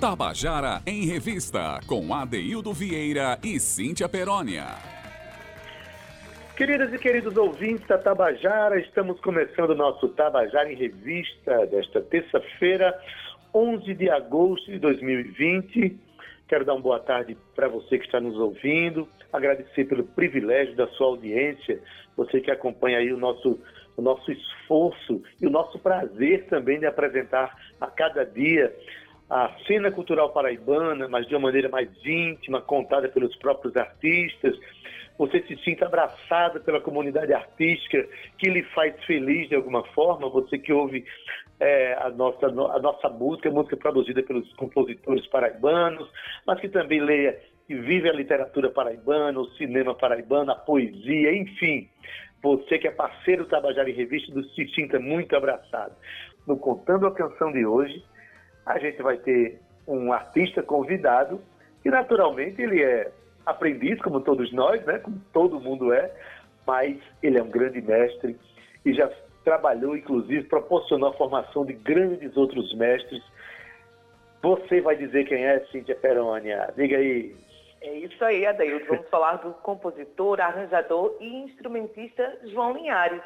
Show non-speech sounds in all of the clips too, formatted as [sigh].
Tabajara em Revista, com Adeildo Vieira e Cíntia Perónia. Queridas e queridos ouvintes da Tabajara, estamos começando o nosso Tabajara em Revista desta terça-feira, 11 de agosto de 2020. Quero dar uma boa tarde para você que está nos ouvindo, agradecer pelo privilégio da sua audiência, você que acompanha aí o nosso, o nosso esforço e o nosso prazer também de apresentar a cada dia a cena cultural paraibana, mas de uma maneira mais íntima, contada pelos próprios artistas. Você se sinta abraçada pela comunidade artística que lhe faz feliz de alguma forma. Você que ouve é, a, nossa, a nossa música, música produzida pelos compositores paraibanos, mas que também leia e vive a literatura paraibana, o cinema paraibano, a poesia, enfim. Você que é parceiro do Tabajara em Revista, se sinta muito abraçado. No Contando a Canção de hoje, a gente vai ter um artista convidado, que naturalmente ele é aprendiz, como todos nós, né? como todo mundo é, mas ele é um grande mestre e já trabalhou, inclusive, proporcionou a formação de grandes outros mestres. Você vai dizer quem é, Cíntia Perônia? Diga aí. É isso aí, Adailton. Vamos [laughs] falar do compositor, arranjador e instrumentista João Linhares.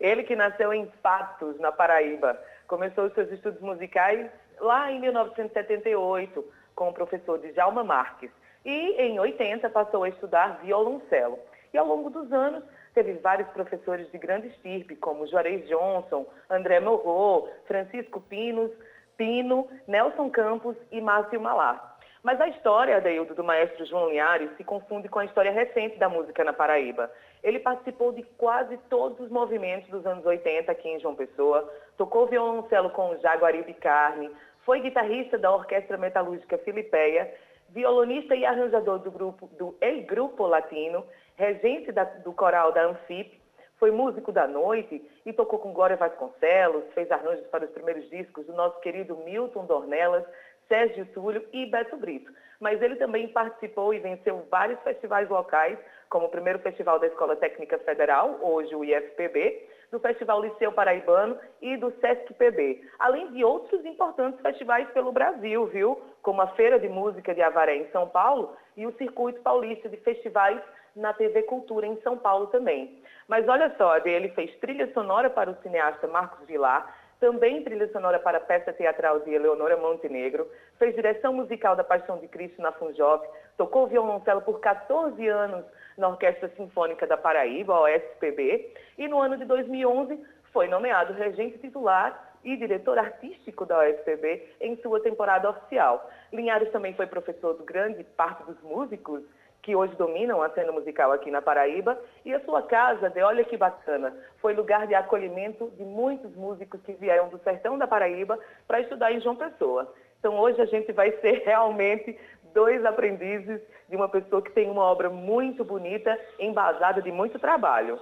Ele que nasceu em Patos, na Paraíba. Começou os seus estudos musicais lá em 1978 com o professor Djalma Marques. E em 80 passou a estudar violoncelo. E ao longo dos anos teve vários professores de grande estirpe, como Juarez Johnson, André Morro, Francisco Pinos, Pino, Nelson Campos e Márcio Malá. Mas a história, Adeildo, do maestro João Linhares se confunde com a história recente da música na Paraíba. Ele participou de quase todos os movimentos dos anos 80 aqui em João Pessoa, tocou violoncelo com Jaguaribe Carne, foi guitarrista da Orquestra Metalúrgica Filipeia, violonista e arranjador do grupo do El Grupo Latino, regente da, do coral da Anfip, foi músico da noite e tocou com Glória Vasconcelos, fez arranjos para os primeiros discos do nosso querido Milton Dornelas, Sérgio Túlio e Beto Brito. Mas ele também participou e venceu vários festivais locais, como o primeiro Festival da Escola Técnica Federal, hoje o IFPB, do Festival Liceu Paraibano e do Sesc PB, além de outros importantes festivais pelo Brasil, viu? Como a Feira de Música de Avaré em São Paulo e o Circuito Paulista de Festivais na TV Cultura em São Paulo também. Mas olha só, ele fez trilha sonora para o cineasta Marcos Vilar, também trilha sonora para a peça teatral de Eleonora Montenegro, fez direção musical da Paixão de Cristo na Funjop, tocou violoncelo por 14 anos na Orquestra Sinfônica da Paraíba, a OSPB, e no ano de 2011 foi nomeado regente titular e diretor artístico da OSPB em sua temporada oficial. Linhares também foi professor do grande parte dos músicos que hoje dominam a cena musical aqui na Paraíba, e a sua casa, de olha que bacana, foi lugar de acolhimento de muitos músicos que vieram do sertão da Paraíba para estudar em João Pessoa. Então hoje a gente vai ser [laughs] realmente dois aprendizes de uma pessoa que tem uma obra muito bonita, embasada de muito trabalho.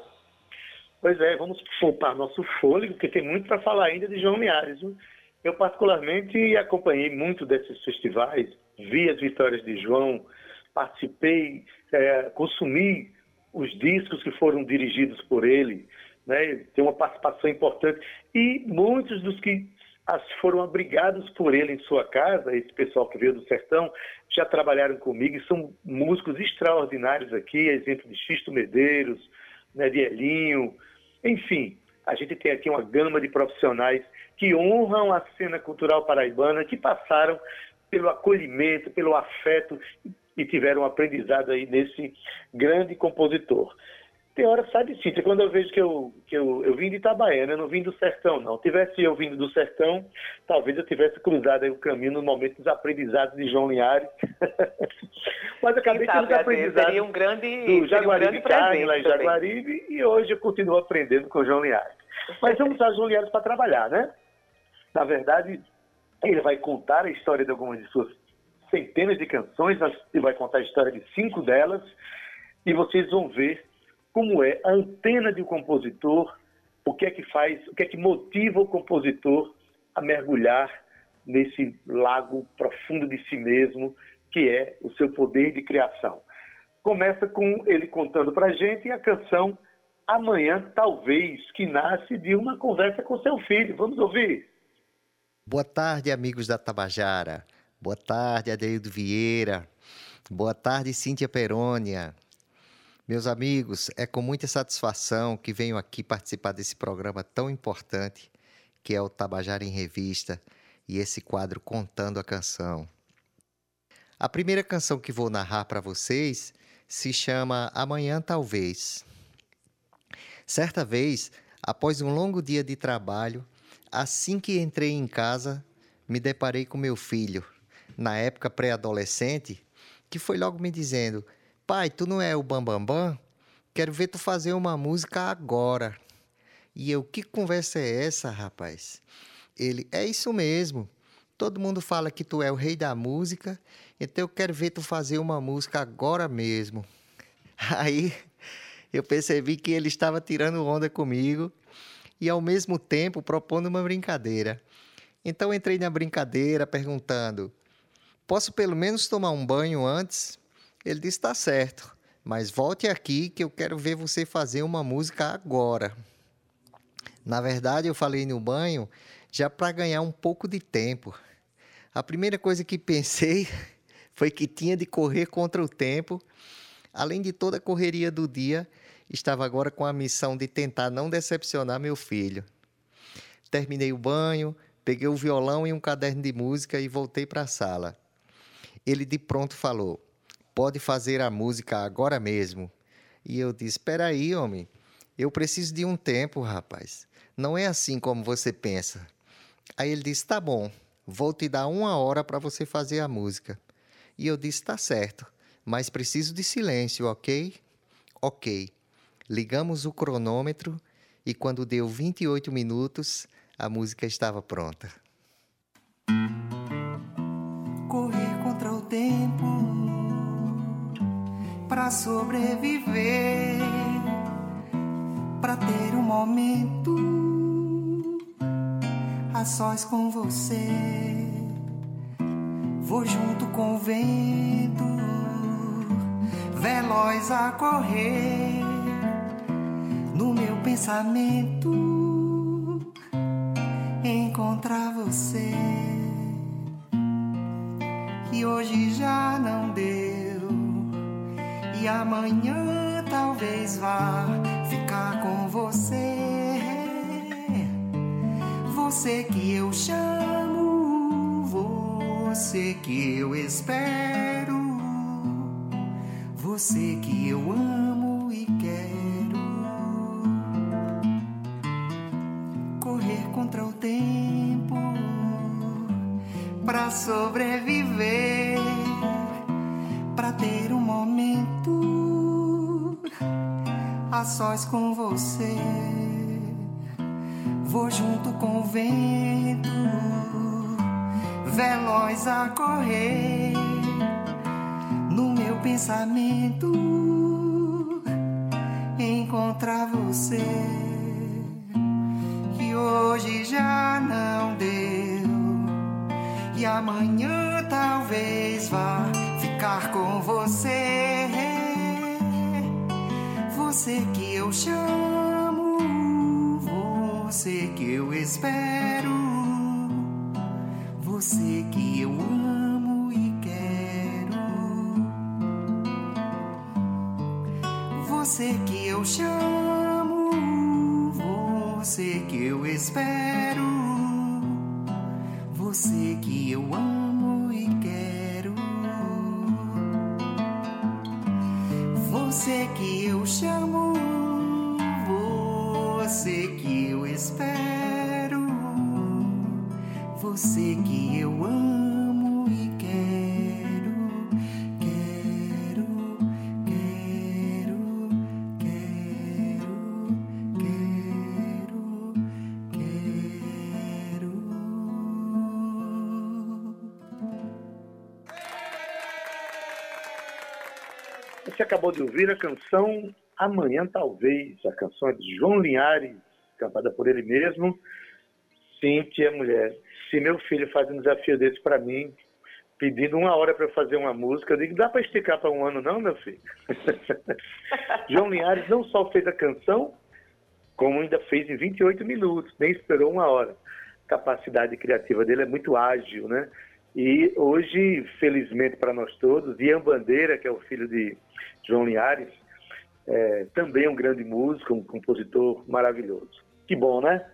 Pois é, vamos poupar nosso fôlego, porque tem muito para falar ainda de João Liares. Eu particularmente acompanhei muito desses festivais, vi as vitórias de João, participei, é, consumi os discos que foram dirigidos por ele, né, tem uma participação importante. E muitos dos que foram abrigados por ele em sua casa, esse pessoal que veio do sertão, já trabalharam comigo e são músicos extraordinários aqui, exemplo de Xisto Medeiros, né, de Elinho, enfim, a gente tem aqui uma gama de profissionais que honram a cena cultural paraibana, que passaram pelo acolhimento, pelo afeto e tiveram um aprendizado aí nesse grande compositor. Tem hora, sabe, Cíntia, quando eu vejo que eu, que eu, eu vim de Itabaiana, eu não vim do sertão, não. Tivesse eu vindo do sertão, talvez eu tivesse cruzado aí o caminho no momento dos aprendizados de João Linhares. [laughs] Mas acabei tendo aprendizado um grande, do Jaguaribe um Carne, lá em Jaguaribe, e hoje eu continuo aprendendo com o João Linhares. Mas vamos usar João Linhares para trabalhar, né? Na verdade, ele vai contar a história de algumas de suas centenas de canções, e vai contar a história de cinco delas, e vocês vão ver como é a antena de um compositor, o que é que faz, o que é que motiva o compositor a mergulhar nesse lago profundo de si mesmo, que é o seu poder de criação. Começa com ele contando para gente a canção Amanhã Talvez, que nasce de uma conversa com seu filho. Vamos ouvir? Boa tarde, amigos da Tabajara. Boa tarde, Adeildo Vieira. Boa tarde, Cíntia Perônia. Meus amigos, é com muita satisfação que venho aqui participar desse programa tão importante que é o Tabajara em Revista e esse quadro Contando a Canção. A primeira canção que vou narrar para vocês se chama Amanhã Talvez. Certa vez, após um longo dia de trabalho, assim que entrei em casa, me deparei com meu filho, na época pré-adolescente, que foi logo me dizendo: Pai, tu não é o Bambambam? Bam, Bam? Quero ver tu fazer uma música agora. E eu, que conversa é essa, rapaz? Ele, é isso mesmo. Todo mundo fala que tu é o rei da música, então eu quero ver tu fazer uma música agora mesmo. [laughs] Aí eu percebi que ele estava tirando onda comigo e ao mesmo tempo propondo uma brincadeira. Então entrei na brincadeira perguntando: Posso pelo menos tomar um banho antes? Ele disse: Tá certo, mas volte aqui que eu quero ver você fazer uma música agora. Na verdade, eu falei no banho já para ganhar um pouco de tempo. A primeira coisa que pensei [laughs] foi que tinha de correr contra o tempo. Além de toda a correria do dia, estava agora com a missão de tentar não decepcionar meu filho. Terminei o banho, peguei o violão e um caderno de música e voltei para a sala. Ele de pronto falou: pode fazer a música agora mesmo. E eu disse: Espera aí, homem, eu preciso de um tempo, rapaz. Não é assim como você pensa. Aí ele disse: Tá bom, vou te dar uma hora para você fazer a música. E eu disse: Tá certo, mas preciso de silêncio, ok? Ok. Ligamos o cronômetro e quando deu 28 minutos, a música estava pronta. Para sobreviver, para ter um momento a sós com você. Vou junto com o vento, veloz a correr no meu pensamento encontrar você. E hoje já não deu e amanhã talvez vá ficar com você. Você que eu chamo, você que eu espero, você que eu amo e quero. Correr contra o tempo para sobreviver, a sós com você. Vou junto com o vento, veloz a correr no meu pensamento encontrar você. Que hoje já não deu e amanhã talvez vá ficar com você você que eu chamo, você que eu espero, você que eu amo e quero, você que eu chamo, você que eu espero, acabou de ouvir a canção Amanhã Talvez, a canção é de João Linhares, cantada por ele mesmo. Cíntia, mulher, se meu filho faz um desafio desse para mim, pedindo uma hora para fazer uma música, eu digo, dá para esticar para um ano não, meu filho? [laughs] João Linhares não só fez a canção, como ainda fez em 28 minutos, nem esperou uma hora. A capacidade criativa dele é muito ágil, né? E hoje, felizmente para nós todos, Ian Bandeira, que é o filho de João Linhares, é, também um grande músico, um compositor maravilhoso. Que bom, né?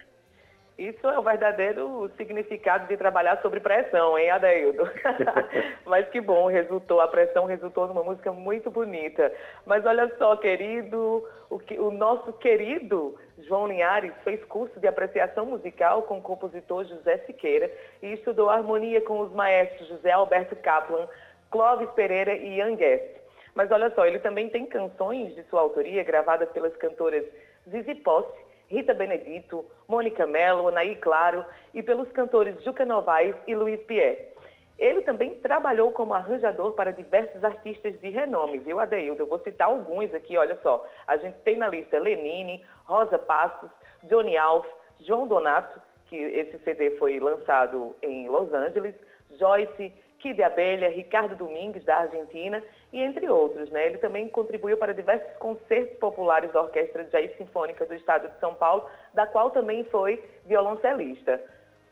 Isso é o verdadeiro significado de trabalhar sobre pressão, hein, Adeildo? [laughs] Mas que bom, resultou, a pressão resultou numa música muito bonita. Mas olha só, querido, o, que, o nosso querido João Linhares fez curso de apreciação musical com o compositor José Siqueira e estudou harmonia com os maestros José Alberto Kaplan, Clóvis Pereira e Ian Guest. Mas olha só, ele também tem canções de sua autoria gravadas pelas cantoras Zizi Posse, Rita Benedito, Mônica Mello, Anaí Claro e pelos cantores Juca Novaes e Luiz Pierre. Ele também trabalhou como arranjador para diversos artistas de renome, viu, Adeildo? Eu vou citar alguns aqui, olha só. A gente tem na lista Lenine, Rosa Passos, Johnny Alf, João Donato, que esse CD foi lançado em Los Angeles, Joyce, Kid Abelha, Ricardo Domingues, da Argentina, e entre outros. Né? Ele também contribuiu para diversos concertos populares da Orquestra de Jazz Sinfônica do Estado de São Paulo, da qual também foi violoncelista.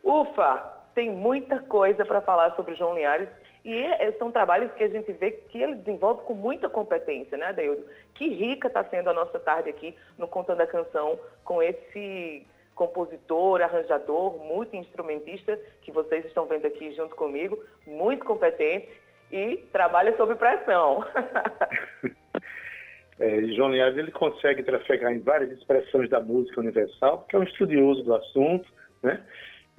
Ufa! Tem muita coisa para falar sobre João Linhares, e é, são trabalhos que a gente vê que ele desenvolve com muita competência, né, Deildo? Que rica está sendo a nossa tarde aqui no Contando a Canção com esse compositor, arranjador, multi-instrumentista, que vocês estão vendo aqui junto comigo, muito competente e trabalha sob pressão. [laughs] é, João Linhares ele consegue trafegar em várias expressões da música universal, porque é um estudioso do assunto, né?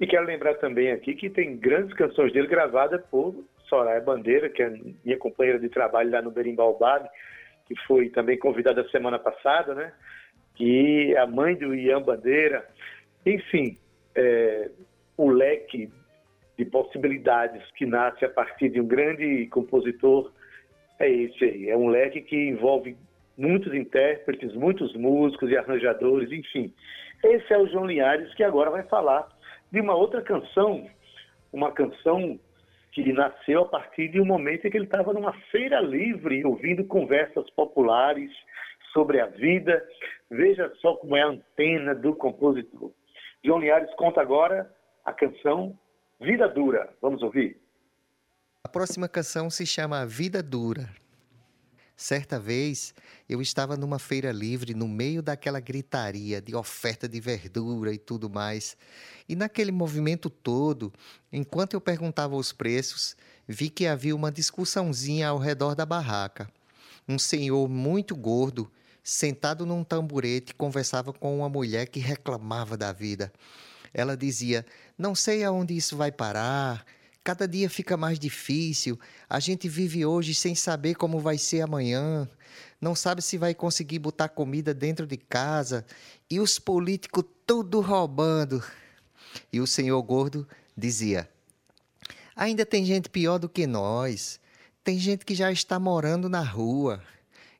E quero lembrar também aqui que tem grandes canções dele gravadas por Soraya Bandeira, que é minha companheira de trabalho lá no Berimbau Bag, que foi também convidada semana passada, né? É a mãe do Ian Bandeira, enfim, é, o leque de possibilidades que nasce a partir de um grande compositor é esse aí. É um leque que envolve muitos intérpretes, muitos músicos e arranjadores, enfim. Esse é o João Linhares que agora vai falar de uma outra canção, uma canção que nasceu a partir de um momento em que ele estava numa feira livre, ouvindo conversas populares sobre a vida. Veja só como é a antena do compositor. João Linhares conta agora a canção Vida Dura. Vamos ouvir? A próxima canção se chama Vida Dura. Certa vez, eu estava numa feira livre no meio daquela gritaria de oferta de verdura e tudo mais. E naquele movimento todo, enquanto eu perguntava os preços, vi que havia uma discussãozinha ao redor da barraca. Um senhor muito gordo sentado num tamborete, conversava com uma mulher que reclamava da vida. Ela dizia: Não sei aonde isso vai parar. Cada dia fica mais difícil. A gente vive hoje sem saber como vai ser amanhã. Não sabe se vai conseguir botar comida dentro de casa. E os políticos tudo roubando. E o senhor gordo dizia: Ainda tem gente pior do que nós. Tem gente que já está morando na rua.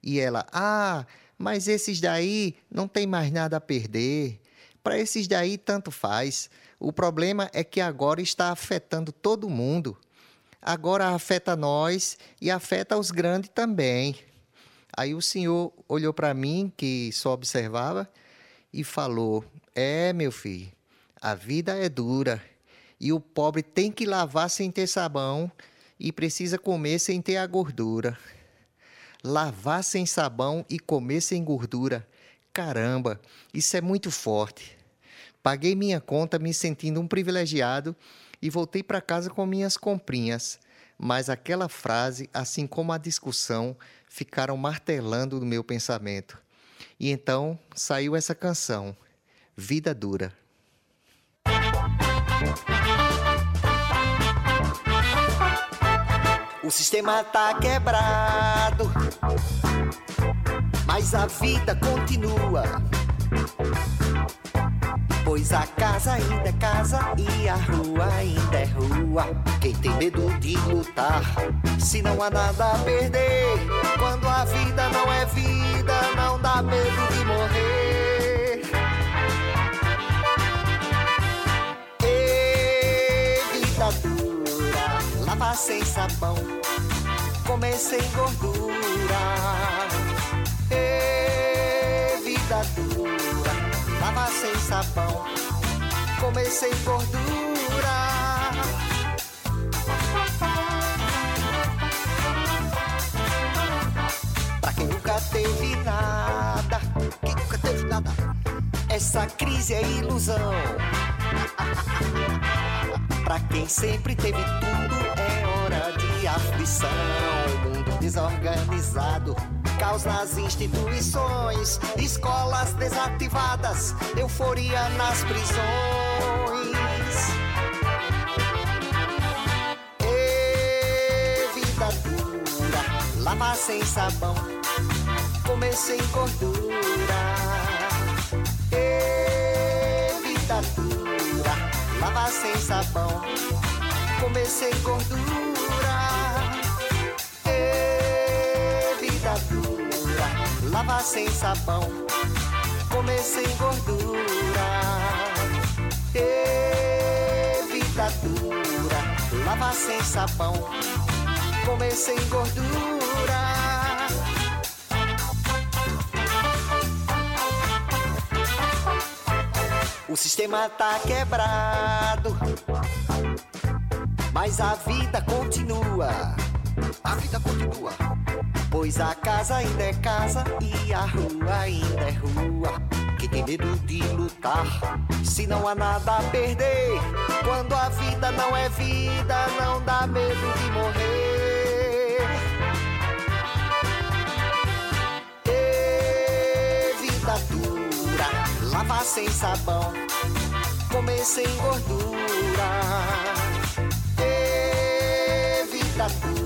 E ela: Ah, mas esses daí não tem mais nada a perder. Para esses daí, tanto faz. O problema é que agora está afetando todo mundo. Agora afeta nós e afeta os grandes também. Aí o senhor olhou para mim, que só observava, e falou: É, meu filho, a vida é dura. E o pobre tem que lavar sem ter sabão e precisa comer sem ter a gordura lavar sem sabão e comer sem gordura. Caramba, isso é muito forte. Paguei minha conta me sentindo um privilegiado e voltei para casa com minhas comprinhas. Mas aquela frase, assim como a discussão, ficaram martelando no meu pensamento. E então saiu essa canção, Vida Dura. O sistema tá quebrado, mas a vida continua. Pois a casa ainda é casa e a rua ainda é rua. Quem tem medo de lutar, se não há nada a perder. Quando a vida não é vida, não dá medo de morrer. E vida dura, sem sabão comer sem gordura. Ei, vida dura, tava sem sabão, comecei gordura. teve nada, que nunca teve nada. Essa crise é ilusão. [laughs] pra quem sempre teve tudo, é hora de aflição. Mundo desorganizado caos nas instituições, escolas desativadas, euforia nas prisões. E vida dura, lavar sem sabão, comer sem gordura. E vida dura, lavar sem sabão, comer sem gordura. Dura, lavar sem sabão, comer sem gordura. E vida dura, sem sabão, comer sem gordura. O sistema tá quebrado, mas a vida continua. A vida continua. Pois a casa ainda é casa e a rua ainda é rua. Que tem medo de lutar, se não há nada a perder. Quando a vida não é vida, não dá medo de morrer. Vida dura, lavar sem sabão, comer sem gordura. E vida dura,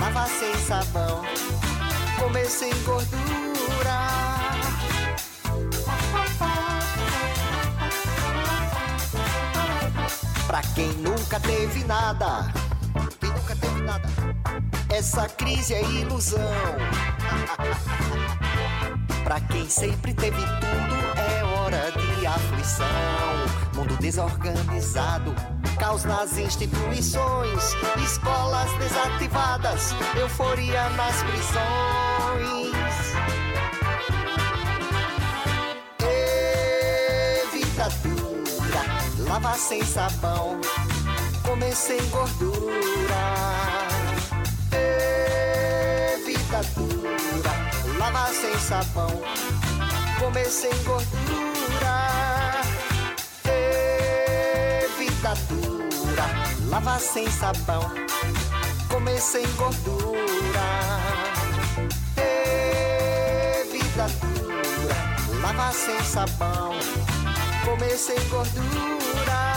lavar sem sabão, comer sem gordura. Pra quem nunca teve nada, quem nunca teve nada, essa crise é ilusão. [laughs] Pra quem sempre teve tudo, é hora de aflição. Mundo desorganizado, caos nas instituições, escolas desativadas, euforia nas prisões. E vida dura, lavar sem sabão, comer sem gordura. E vida dura, lavar sem sabão, comer sem gordura. E vida dura, lavar sem sabão, comer sem gordura. E vida dura, lavar sem sabão, comer sem gordura.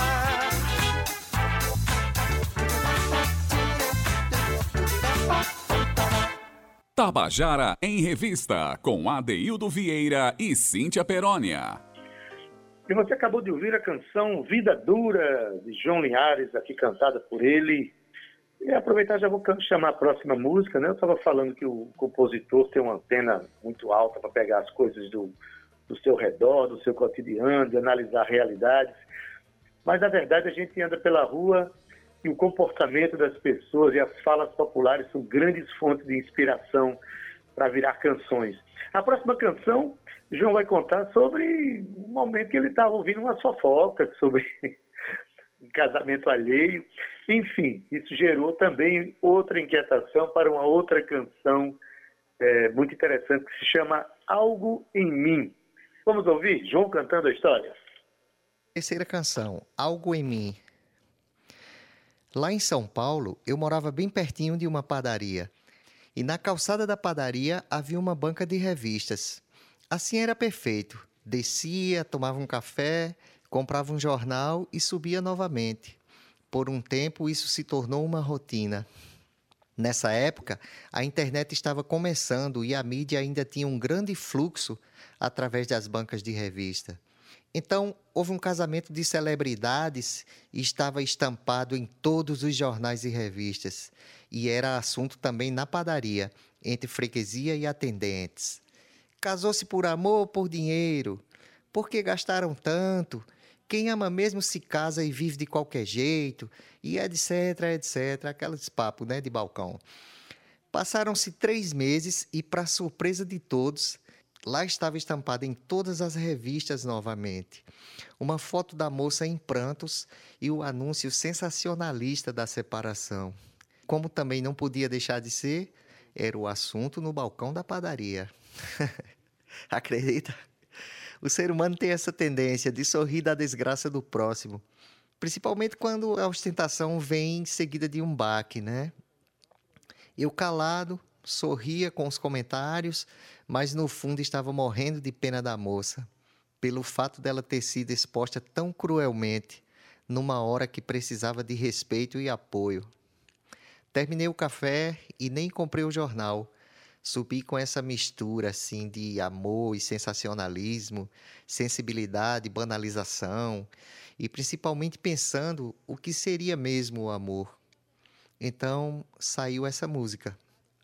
Tabajara em Revista, com Adeildo Vieira e Cíntia Perónia. E você acabou de ouvir a canção Vida Dura, de João Linhares, aqui cantada por ele. E aproveitar, já vou chamar a próxima música, né? Eu estava falando que o compositor tem uma antena muito alta para pegar as coisas do, do seu redor, do seu cotidiano, de analisar realidades. Mas, na verdade, a gente anda pela rua e o comportamento das pessoas e as falas populares são grandes fontes de inspiração para virar canções. A próxima canção, João vai contar sobre um momento que ele estava ouvindo uma fofoca sobre [laughs] casamento alheio. Enfim, isso gerou também outra inquietação para uma outra canção é, muito interessante que se chama Algo em Mim. Vamos ouvir João cantando a história? Terceira canção, Algo em Mim. Lá em São Paulo, eu morava bem pertinho de uma padaria. E na calçada da padaria havia uma banca de revistas. Assim era perfeito. Descia, tomava um café, comprava um jornal e subia novamente. Por um tempo, isso se tornou uma rotina. Nessa época, a internet estava começando e a mídia ainda tinha um grande fluxo através das bancas de revista. Então, houve um casamento de celebridades e estava estampado em todos os jornais e revistas. E era assunto também na padaria, entre freguesia e atendentes. Casou-se por amor ou por dinheiro? Por que gastaram tanto? Quem ama mesmo se casa e vive de qualquer jeito? E etc, etc. Aqueles papos né, de balcão. Passaram-se três meses e, para surpresa de todos, lá estava estampada em todas as revistas novamente. Uma foto da moça em prantos e o anúncio sensacionalista da separação. Como também não podia deixar de ser, era o assunto no balcão da padaria. [laughs] Acredita? O ser humano tem essa tendência de sorrir da desgraça do próximo, principalmente quando a ostentação vem seguida de um baque, né? Eu calado, sorria com os comentários, mas no fundo estava morrendo de pena da moça, pelo fato dela ter sido exposta tão cruelmente numa hora que precisava de respeito e apoio. Terminei o café e nem comprei o jornal. Subi com essa mistura assim de amor e sensacionalismo, sensibilidade, banalização e principalmente pensando o que seria mesmo o amor. Então saiu essa música,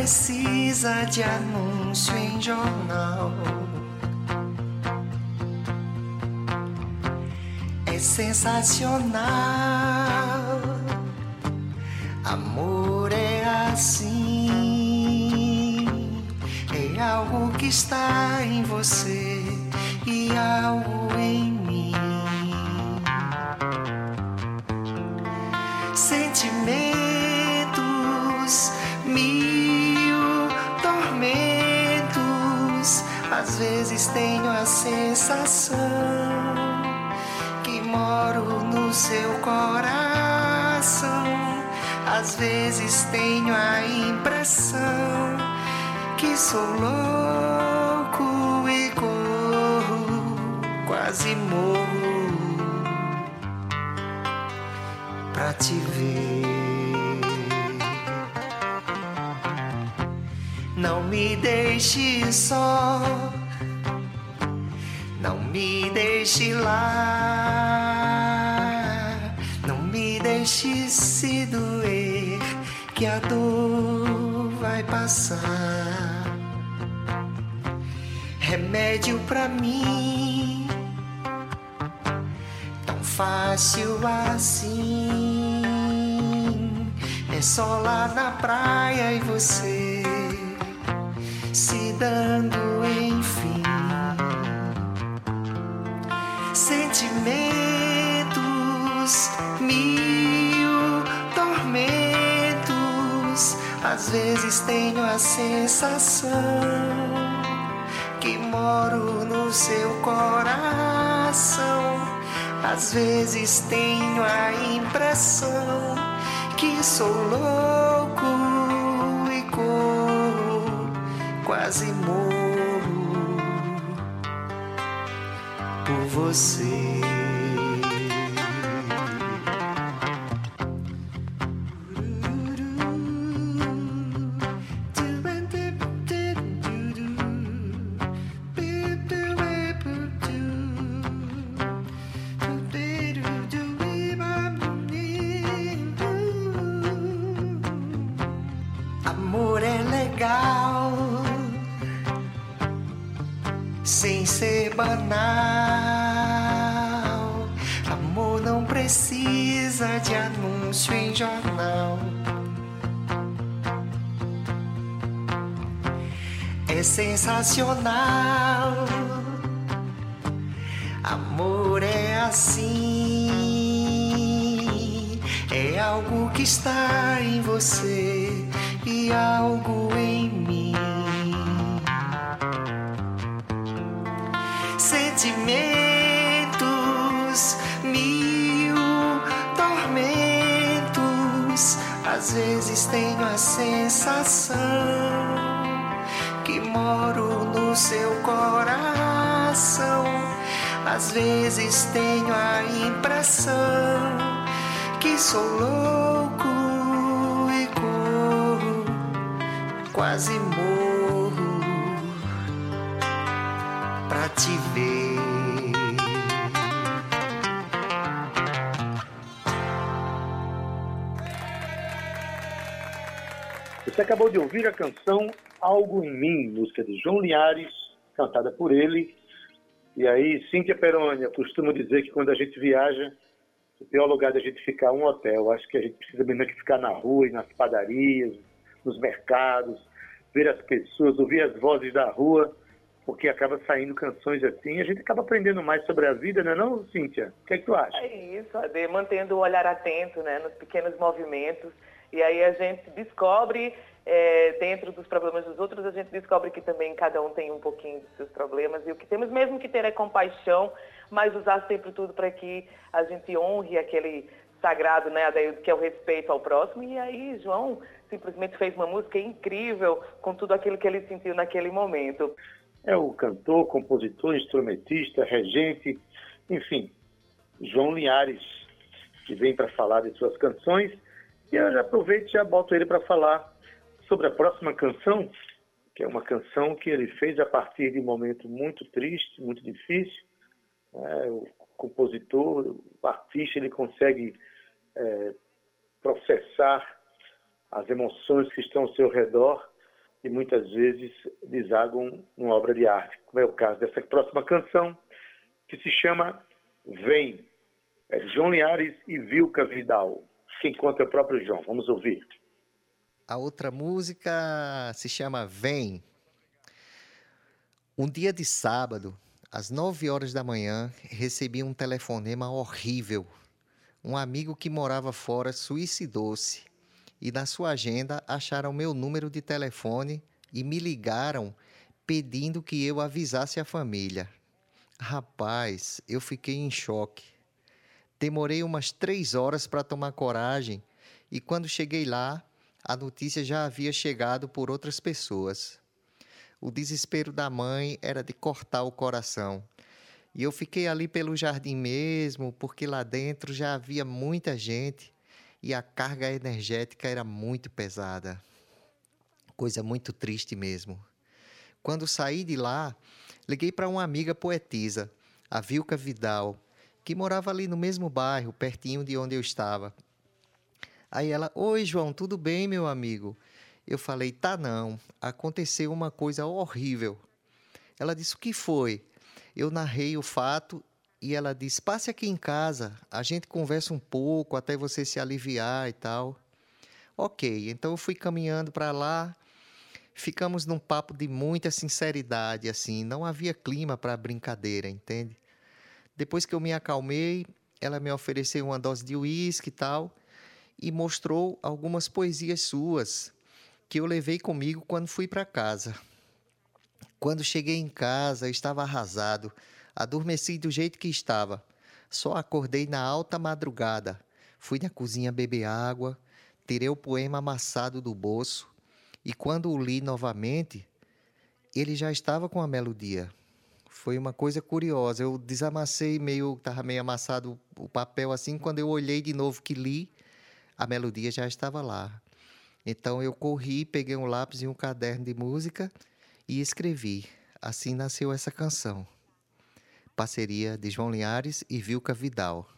Precisa de anúncio em jornal. É sensacional. Amor é assim. É algo que está em você e algo em sensação que moro no seu coração. Às vezes tenho a impressão que sou louco e corro, quase morro pra te ver. Não me deixe só, me deixe lá, não me deixe se doer, que a dor vai passar. Remédio pra mim fácil assim. É só lá na praia e você se dando enfim. Sentimentos, mil tormentos. Às vezes tenho a sensação que moro no seu coração às vezes tenho a impressão que sou louco e corro, quase morro você. É sem ser banal por você. sensacional. Amor é assim, é algo que está em você e algo em mim. Sentimentos, às vezes tenho a sensação moro no seu coração. Às vezes tenho a impressão que sou louco e corro, quase morro Você acabou de ouvir a canção Algo em Mim, música de João Linhares, cantada por ele, E aí, Cíntia Perônia, eu costumo dizer que quando a gente viaja, o pior lugar da gente ficar é um hotel. Acho que a gente precisa mesmo que ficar na rua nas padarias, nos mercados, ver as pessoas, ouvir as vozes da rua, porque acaba saindo canções assim e a gente acaba aprendendo mais sobre a vida, não é não, Cíntia? O que, é que tu acha? É isso, Ade, mantendo o olhar atento né, nos pequenos movimentos. E aí a gente descobre, é, dentro dos problemas dos outros, a gente descobre que também cada um tem um pouquinho dos seus problemas. E o que temos mesmo que ter é compaixão, mas usar sempre tudo para que a gente honre aquele sagrado, né, que é o respeito ao próximo. E aí, João simplesmente fez uma música incrível com tudo aquilo que ele sentiu naquele momento. É o cantor, compositor, instrumentista, regente, enfim, João Linhares, que vem para falar de suas canções. E eu já aproveito e já boto ele para falar sobre a próxima canção, que é uma canção que ele fez a partir de um momento muito triste, muito difícil. É, o compositor, o artista, ele consegue é, processar as emoções que estão ao seu redor e muitas vezes desagam numa obra de arte, como é o caso dessa próxima canção, que se chama Vem. É João Linhares e Vilca Vidal. Quem conta é o próprio João. Vamos ouvir. A outra música se chama Vem. Um dia de sábado, às nove horas da manhã, recebi um telefonema horrível. Um amigo que morava fora suicidou-se e na sua agenda acharam meu número de telefone e me ligaram pedindo que eu avisasse a família. Rapaz, eu fiquei em choque. Demorei umas três horas para tomar coragem e quando cheguei lá, a notícia já havia chegado por outras pessoas. O desespero da mãe era de cortar o coração. E eu fiquei ali pelo jardim mesmo, porque lá dentro já havia muita gente e a carga energética era muito pesada. Coisa muito triste mesmo. Quando saí de lá, liguei para uma amiga poetisa, a Vilca Vidal, que morava ali no mesmo bairro, pertinho de onde eu estava. Aí ela: Oi, João, tudo bem, meu amigo? Eu falei: Tá não, aconteceu uma coisa horrível. Ela disse: O que foi? Eu narrei o fato e ela disse: passe aqui em casa, a gente conversa um pouco até você se aliviar e tal. Ok, então eu fui caminhando para lá, ficamos num papo de muita sinceridade, assim, não havia clima para brincadeira, entende? Depois que eu me acalmei, ela me ofereceu uma dose de uísque e tal, e mostrou algumas poesias suas que eu levei comigo quando fui para casa. Quando cheguei em casa, estava arrasado Adormeci do jeito que estava. Só acordei na alta madrugada. Fui na cozinha beber água, tirei o poema amassado do bolso e quando o li novamente, ele já estava com a melodia. Foi uma coisa curiosa. Eu desamassei meio, estava meio amassado o papel assim. Quando eu olhei de novo que li, a melodia já estava lá. Então eu corri, peguei um lápis e um caderno de música e escrevi. Assim nasceu essa canção parceria de João Linhares e Vilca Vidal.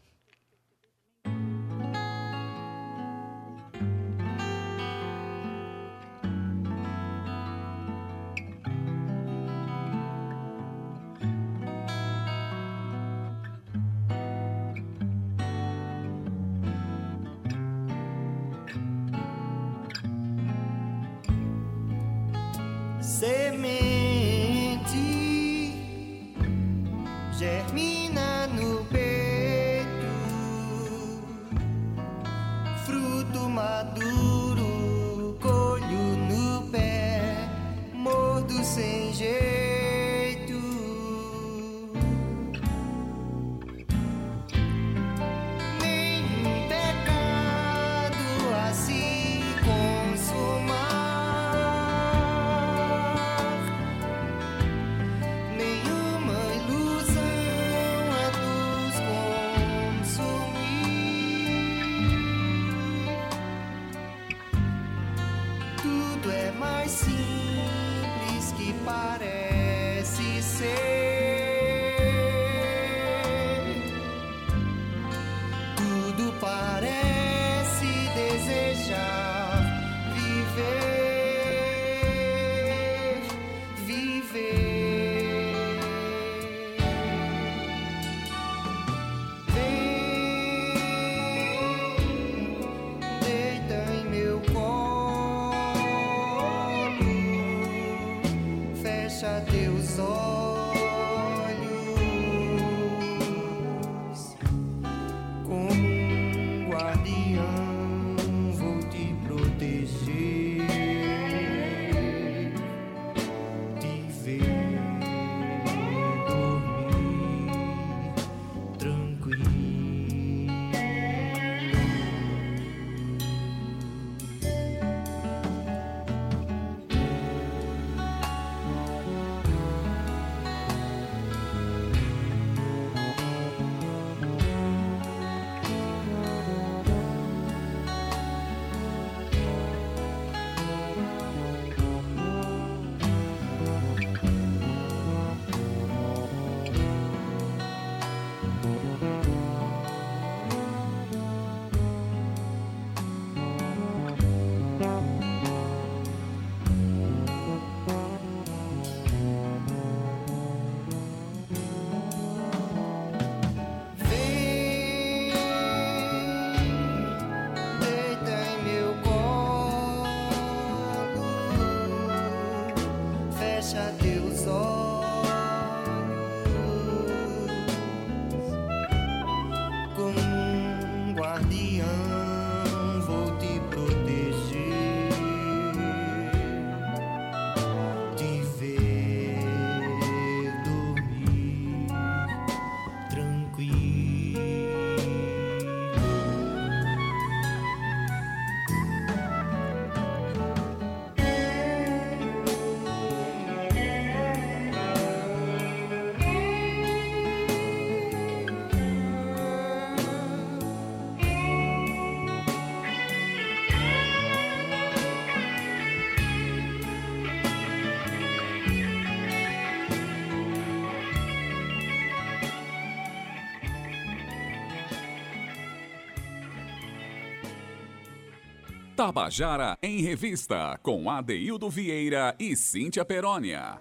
Tabajara em Revista, com Adeildo Vieira e Cíntia Perónia.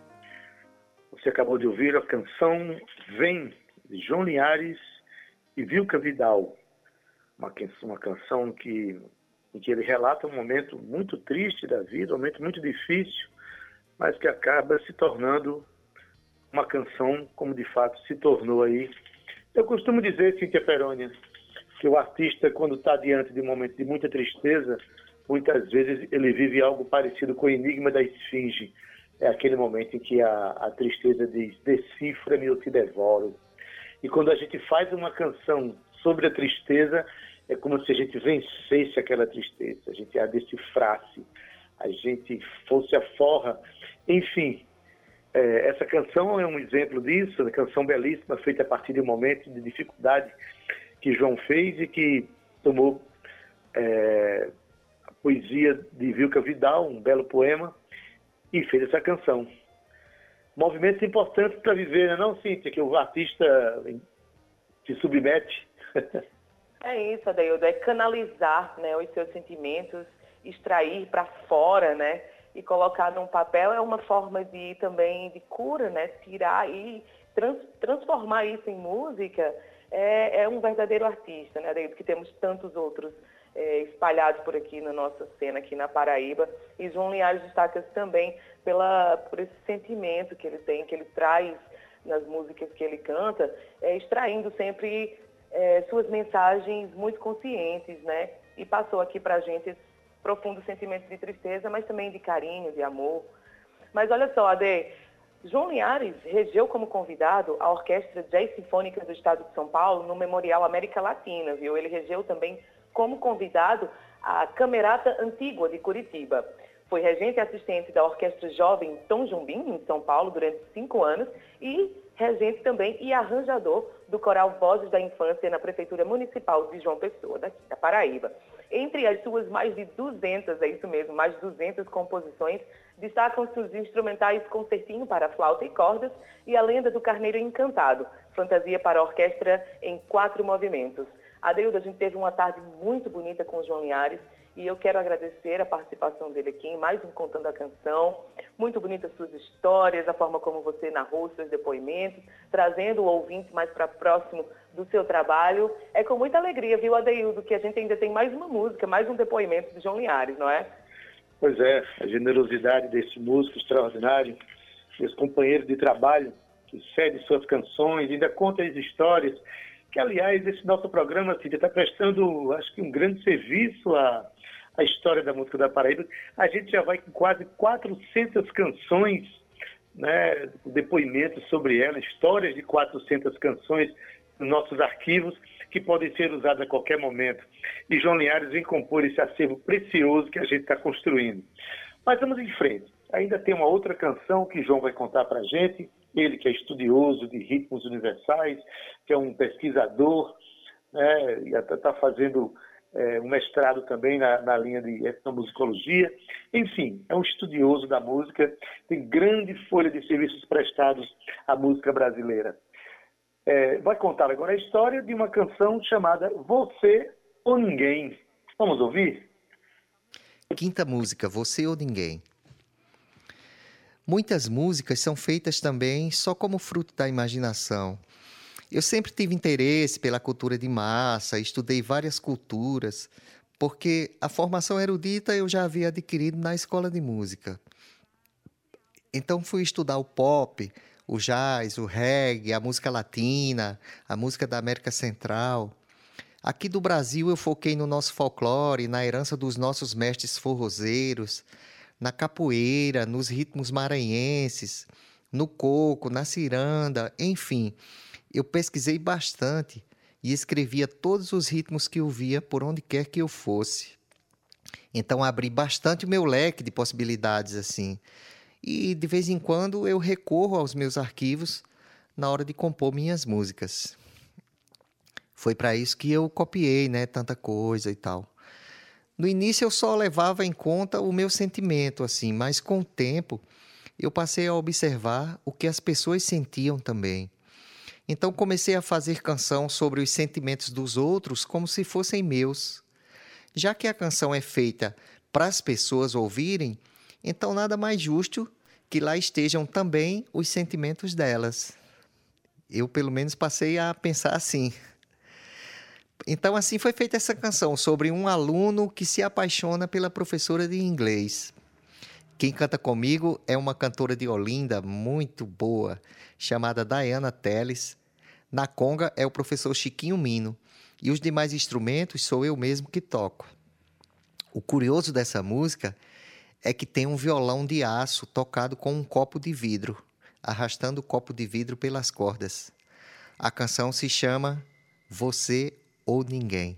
Você acabou de ouvir a canção Vem, de João Linhares e Vilca Vidal. Uma, uma canção que, em que ele relata um momento muito triste da vida, um momento muito difícil, mas que acaba se tornando uma canção como de fato se tornou aí. Eu costumo dizer, Cíntia Perônia, que o artista, quando está diante de um momento de muita tristeza, muitas vezes ele vive algo parecido com o enigma da esfinge. É aquele momento em que a, a tristeza diz: decifra-me, eu te devoro. E quando a gente faz uma canção sobre a tristeza, é como se a gente vencesse aquela tristeza, a gente a decifrasse, a gente fosse a forra. Enfim, é, essa canção é um exemplo disso, uma canção belíssima, feita a partir de um momento de dificuldade que João fez e que tomou é, poesia de Vilca Vidal, um belo poema, e fez essa canção. Movimentos importantes para viver, não, é não, Cíntia? Que o artista se submete. [laughs] é isso, Adeildo, é canalizar né, os seus sentimentos, extrair para fora, né? e colocar num papel é uma forma de também de cura, né? Tirar e trans, transformar isso em música é, é, um verdadeiro artista, né? Que temos tantos outros é, espalhados por aqui na nossa cena aqui na Paraíba e João Linhares destaca também pela por esse sentimento que ele tem, que ele traz nas músicas que ele canta, é, extraindo sempre é, suas mensagens muito conscientes, né? E passou aqui para a gente profundo sentimento de tristeza, mas também de carinho, de amor. Mas olha só, Ade, João Linhares regeu como convidado a Orquestra Jazz Sinfônica do Estado de São Paulo no Memorial América Latina, viu? Ele regeu também como convidado a Camerata Antigua de Curitiba. Foi regente assistente da Orquestra Jovem Tom Jumbim, em São Paulo, durante cinco anos e regente também e arranjador do Coral Vozes da Infância na Prefeitura Municipal de João Pessoa, daqui da Paraíba. Entre as suas mais de 200, é isso mesmo, mais de 200 composições, destacam-se os instrumentais Concertinho para Flauta e Cordas e A Lenda do Carneiro Encantado, fantasia para orquestra em quatro movimentos. Adeildo, a gente teve uma tarde muito bonita com o João Linhares e eu quero agradecer a participação dele aqui em mais um Contando a Canção. Muito bonitas suas histórias, a forma como você narrou seus depoimentos, trazendo o ouvinte mais para próximo do seu trabalho. É com muita alegria, viu, Adeildo, que a gente ainda tem mais uma música, mais um depoimento de João Linhares, não é? Pois é, a generosidade desse músico extraordinário, desse companheiro de trabalho que cede suas canções, ainda conta as histórias que, aliás, esse nosso programa, está prestando, acho que, um grande serviço à, à história da música da Paraíba. A gente já vai com quase 400 canções, né, depoimentos sobre ela, histórias de 400 canções nos nossos arquivos, que podem ser usadas a qualquer momento. E João Linhares vem compor esse acervo precioso que a gente está construindo. Mas vamos em frente. Ainda tem uma outra canção que João vai contar para a gente, ele que é estudioso de ritmos universais, que é um pesquisador, né, e está fazendo é, um mestrado também na, na, linha de etnomusicologia. Enfim, é um estudioso da música, tem grande folha de serviços prestados à música brasileira. É, vai contar agora a história de uma canção chamada Você ou Ninguém. Vamos ouvir? Quinta música, Você ou Ninguém. Muitas músicas são feitas também só como fruto da imaginação. Eu sempre tive interesse pela cultura de massa, estudei várias culturas, porque a formação erudita eu já havia adquirido na escola de música. Então fui estudar o pop, o jazz, o reggae, a música latina, a música da América Central. Aqui do Brasil eu foquei no nosso folclore, na herança dos nossos mestres forrozeiros, na capoeira, nos ritmos maranhenses, no coco, na ciranda, enfim. Eu pesquisei bastante e escrevia todos os ritmos que eu via por onde quer que eu fosse. Então abri bastante o meu leque de possibilidades assim. E de vez em quando eu recorro aos meus arquivos na hora de compor minhas músicas. Foi para isso que eu copiei, né, tanta coisa e tal. No início eu só levava em conta o meu sentimento, assim, mas com o tempo eu passei a observar o que as pessoas sentiam também. Então comecei a fazer canção sobre os sentimentos dos outros como se fossem meus. Já que a canção é feita para as pessoas ouvirem, então nada mais justo que lá estejam também os sentimentos delas. Eu, pelo menos, passei a pensar assim. Então, assim foi feita essa canção sobre um aluno que se apaixona pela professora de inglês. Quem canta comigo é uma cantora de Olinda muito boa, chamada Diana Teles. Na conga é o professor Chiquinho Mino. E os demais instrumentos sou eu mesmo que toco. O curioso dessa música é que tem um violão de aço tocado com um copo de vidro, arrastando o copo de vidro pelas cordas. A canção se chama Você ou Ninguém.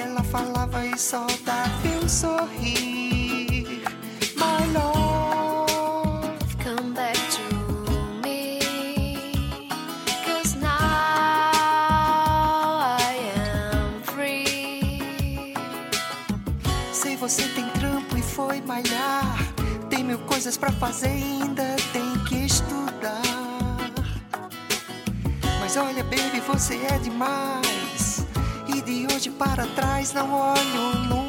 Ela falava e só dava um sorrir. My love, come back to me. Cause now I am free. Sei você tem trampo e foi malhar. Tem mil coisas pra fazer e ainda tem que estudar. Mas olha, baby, você é demais. E de hoje para trás não olho nunca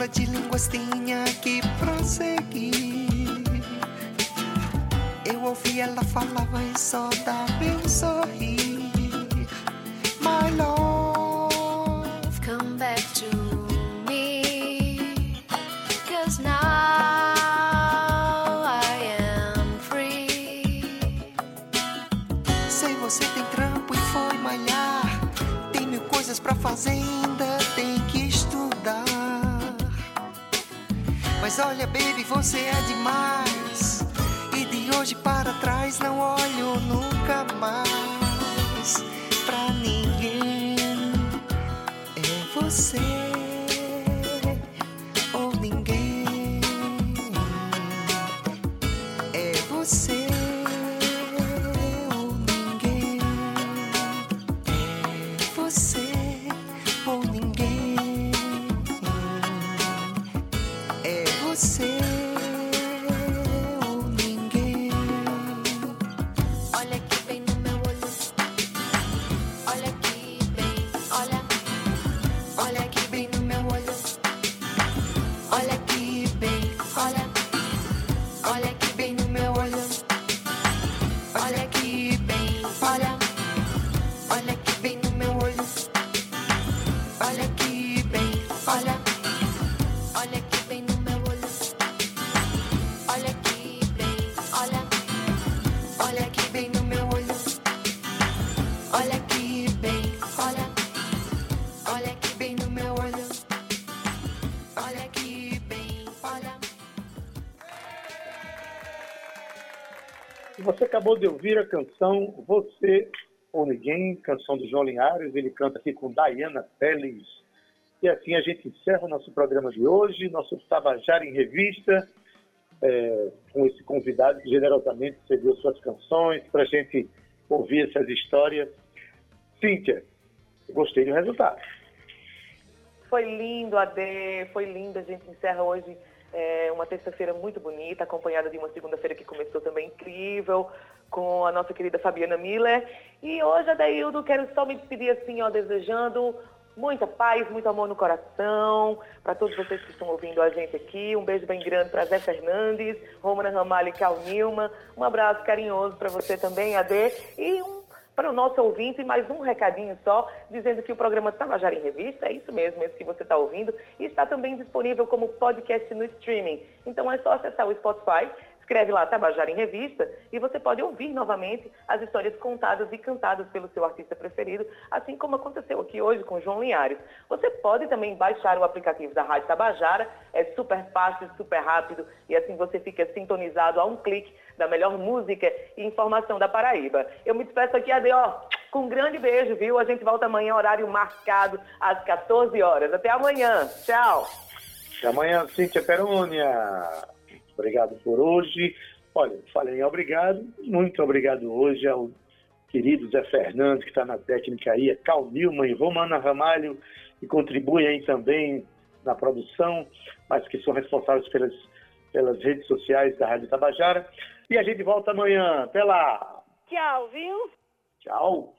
aula de línguas tinha que prosseguir. Eu ouvi ela falava e só dava sorrir. Você é demais. E de hoje para trás não olho acabou de ouvir a canção Você ou Ninguém, canção do João Linhares. Ele canta aqui com Diana Teles. E assim a gente encerra o nosso programa de hoje, nosso Tabajara em Revista, é, com esse convidado que generosamente cedeu suas canções para a gente ouvir essas histórias. Cíntia, gostei do resultado. Foi lindo, Ade, foi lindo. A gente encerra hoje é, uma terça-feira muito bonita, acompanhada de uma segunda-feira que começou também incrível, com a nossa querida Fabiana Miller. E hoje, Adaildo, quero só me despedir assim, ó, desejando muita paz, muito amor no coração, para todos vocês que estão ouvindo a gente aqui. Um beijo bem grande para Zé Fernandes, Romana Ramalho e Cal Nilma. Um abraço carinhoso para você também, Ade. E um para o nosso ouvinte, mais um recadinho só, dizendo que o programa Tabajara em Revista, é isso mesmo, esse que você está ouvindo, e está também disponível como podcast no streaming. Então é só acessar o Spotify, escreve lá Tabajara em Revista e você pode ouvir novamente as histórias contadas e cantadas pelo seu artista preferido, assim como aconteceu aqui hoje com João Linhares. Você pode também baixar o aplicativo da Rádio Tabajara, é super fácil, super rápido e assim você fica sintonizado a um clique da melhor música e informação da Paraíba. Eu me despeço aqui, Ade, com um grande beijo, viu? A gente volta amanhã, horário marcado, às 14 horas. Até amanhã. Tchau. Até amanhã, Cíntia Perônia. Obrigado por hoje. Olha, falei obrigado, muito obrigado hoje ao querido Zé Fernandes, que está na técnica aí, a Cal Nilman e Romana Ramalho, que contribuem aí também na produção, mas que são responsáveis pelas, pelas redes sociais da Rádio Tabajara. E a gente volta amanhã. Até lá. Tchau, viu? Tchau.